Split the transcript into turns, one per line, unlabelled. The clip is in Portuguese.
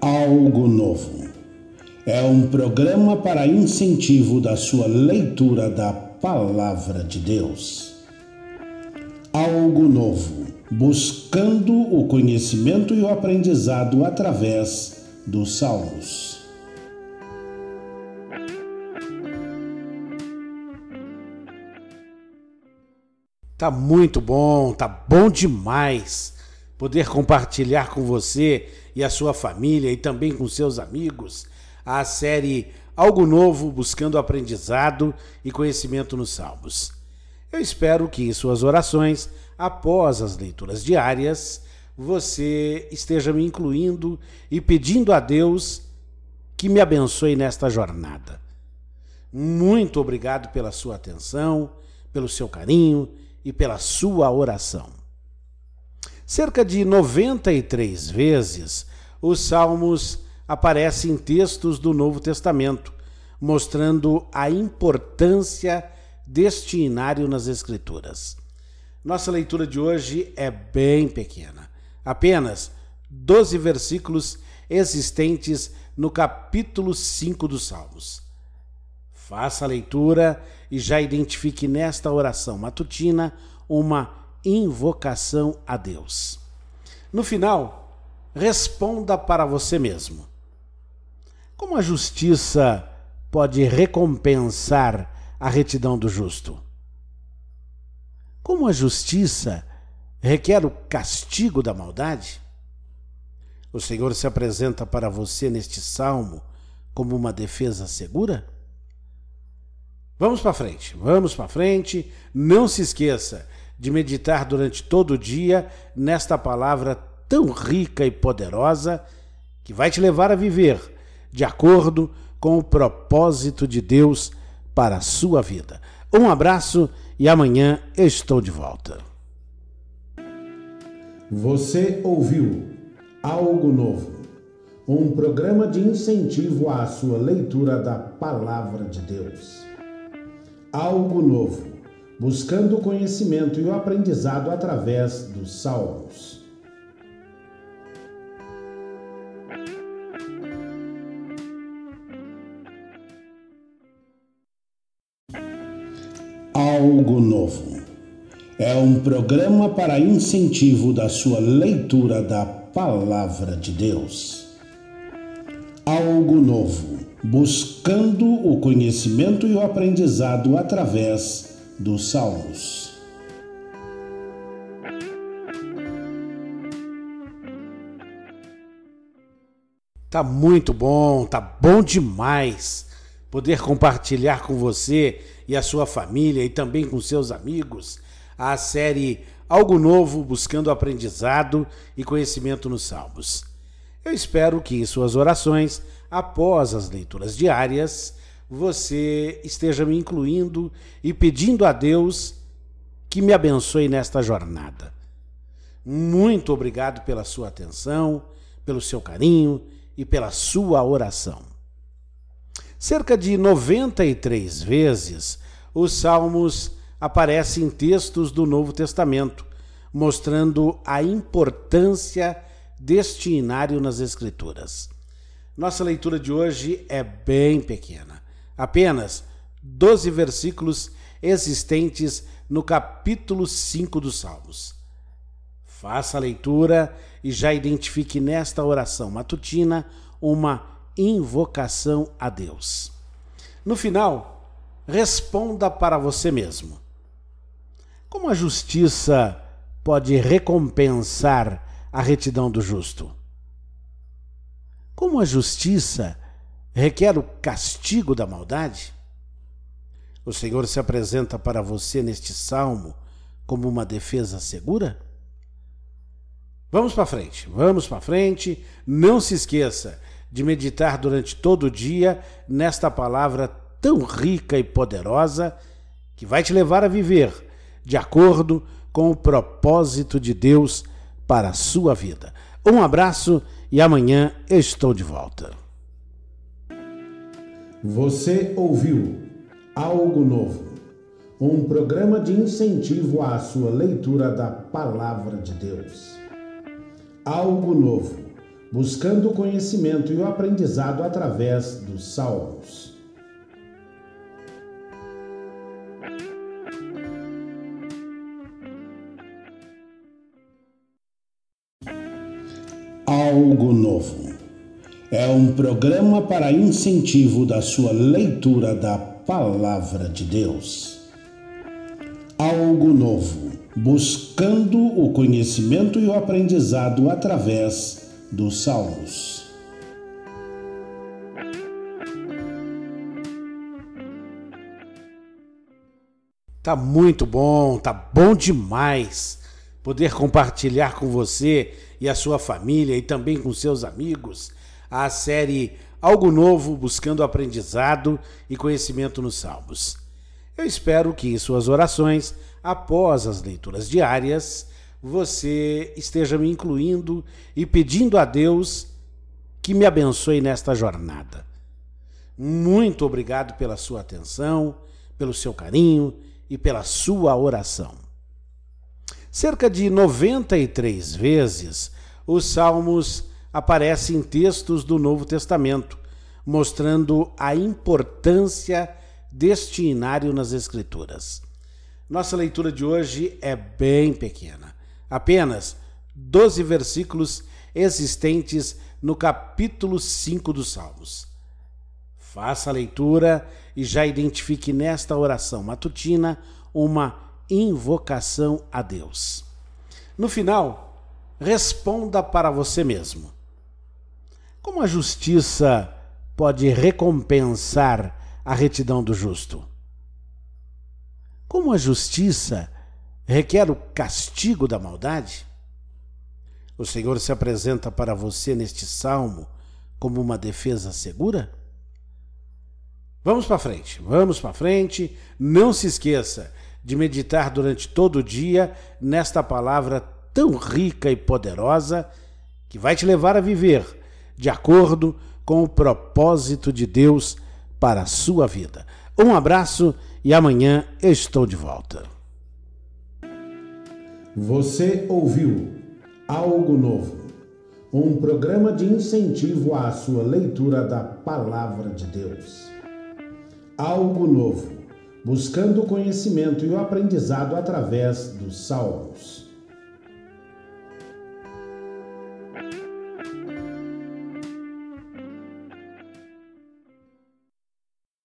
Algo Novo. É um programa para incentivo da sua leitura da Palavra de Deus. Algo Novo. Buscando o conhecimento e o aprendizado através dos Salmos.
Tá muito bom, tá bom demais poder compartilhar com você e a sua família e também com seus amigos a série Algo Novo Buscando Aprendizado e Conhecimento nos Salmos. Eu espero que em suas orações, após as leituras diárias, você esteja me incluindo e pedindo a Deus que me abençoe nesta jornada. Muito obrigado pela sua atenção, pelo seu carinho e pela sua oração. Cerca de 93 vezes, os Salmos aparecem em textos do Novo Testamento, mostrando a importância deste inário nas Escrituras. Nossa leitura de hoje é bem pequena, apenas 12 versículos existentes no capítulo 5 dos Salmos. Faça a leitura e já identifique nesta oração matutina uma invocação a Deus. No final, responda para você mesmo: Como a justiça pode recompensar a retidão do justo? Como a justiça requer o castigo da maldade? O Senhor se apresenta para você neste salmo como uma defesa segura? Vamos para frente, vamos para frente. Não se esqueça de meditar durante todo o dia nesta palavra tão rica e poderosa que vai te levar a viver de acordo com o propósito de Deus para a sua vida. Um abraço e amanhã eu estou de volta.
Você ouviu Algo Novo, um programa de incentivo à sua leitura da Palavra de Deus. Algo Novo buscando o conhecimento e o aprendizado através dos Salmos. Algo Novo é um programa para incentivo da sua leitura da Palavra de Deus. Algo Novo buscando o conhecimento e o aprendizado através dos Salmos.
Tá muito bom, tá bom demais poder compartilhar com você e a sua família e também com seus amigos a série Algo Novo Buscando Aprendizado e Conhecimento nos Salmos. Eu espero que em suas orações, após as leituras diárias, você esteja me incluindo e pedindo a Deus que me abençoe nesta jornada. Muito obrigado pela sua atenção, pelo seu carinho e pela sua oração. Cerca de 93 vezes, os Salmos aparecem em textos do Novo Testamento, mostrando a importância deste inário nas Escrituras. Nossa leitura de hoje é bem pequena apenas 12 versículos existentes no capítulo 5 dos Salmos. Faça a leitura e já identifique nesta oração matutina uma invocação a Deus. No final, responda para você mesmo: Como a justiça pode recompensar a retidão do justo? Como a justiça requer o castigo da maldade? O Senhor se apresenta para você neste salmo como uma defesa segura? Vamos para frente, vamos para frente. Não se esqueça de meditar durante todo o dia nesta palavra tão rica e poderosa que vai te levar a viver de acordo com o propósito de Deus para a sua vida. Um abraço e amanhã estou de volta.
Você ouviu Algo Novo, um programa de incentivo à sua leitura da Palavra de Deus. Algo Novo, buscando o conhecimento e o aprendizado através dos Salmos. Algo Novo é um programa para incentivo da sua leitura da Palavra de Deus. Algo Novo buscando o conhecimento e o aprendizado através dos Salmos.
Tá muito bom, tá bom demais poder compartilhar com você e a sua família e também com seus amigos a série Algo Novo buscando aprendizado e conhecimento nos Salmos. Eu espero que em suas orações, após as leituras diárias, você esteja me incluindo e pedindo a Deus que me abençoe nesta jornada. Muito obrigado pela sua atenção, pelo seu carinho e pela sua oração. Cerca de 93 vezes os Salmos aparecem em textos do Novo Testamento, mostrando a importância deste inário nas Escrituras. Nossa leitura de hoje é bem pequena apenas 12 versículos existentes no capítulo 5 dos Salmos. Faça a leitura e já identifique nesta oração matutina uma invocação a Deus. No final, responda para você mesmo: Como a justiça pode recompensar a retidão do justo? Como a justiça requer o castigo da maldade? O Senhor se apresenta para você neste salmo como uma defesa segura? Vamos para frente, vamos para frente. Não se esqueça de meditar durante todo o dia nesta palavra tão rica e poderosa que vai te levar a viver de acordo com o propósito de Deus para a sua vida. Um abraço e amanhã estou de volta.
Você ouviu Algo Novo, um programa de incentivo à sua leitura da Palavra de Deus. Algo Novo, buscando o conhecimento e o aprendizado através dos Salmos.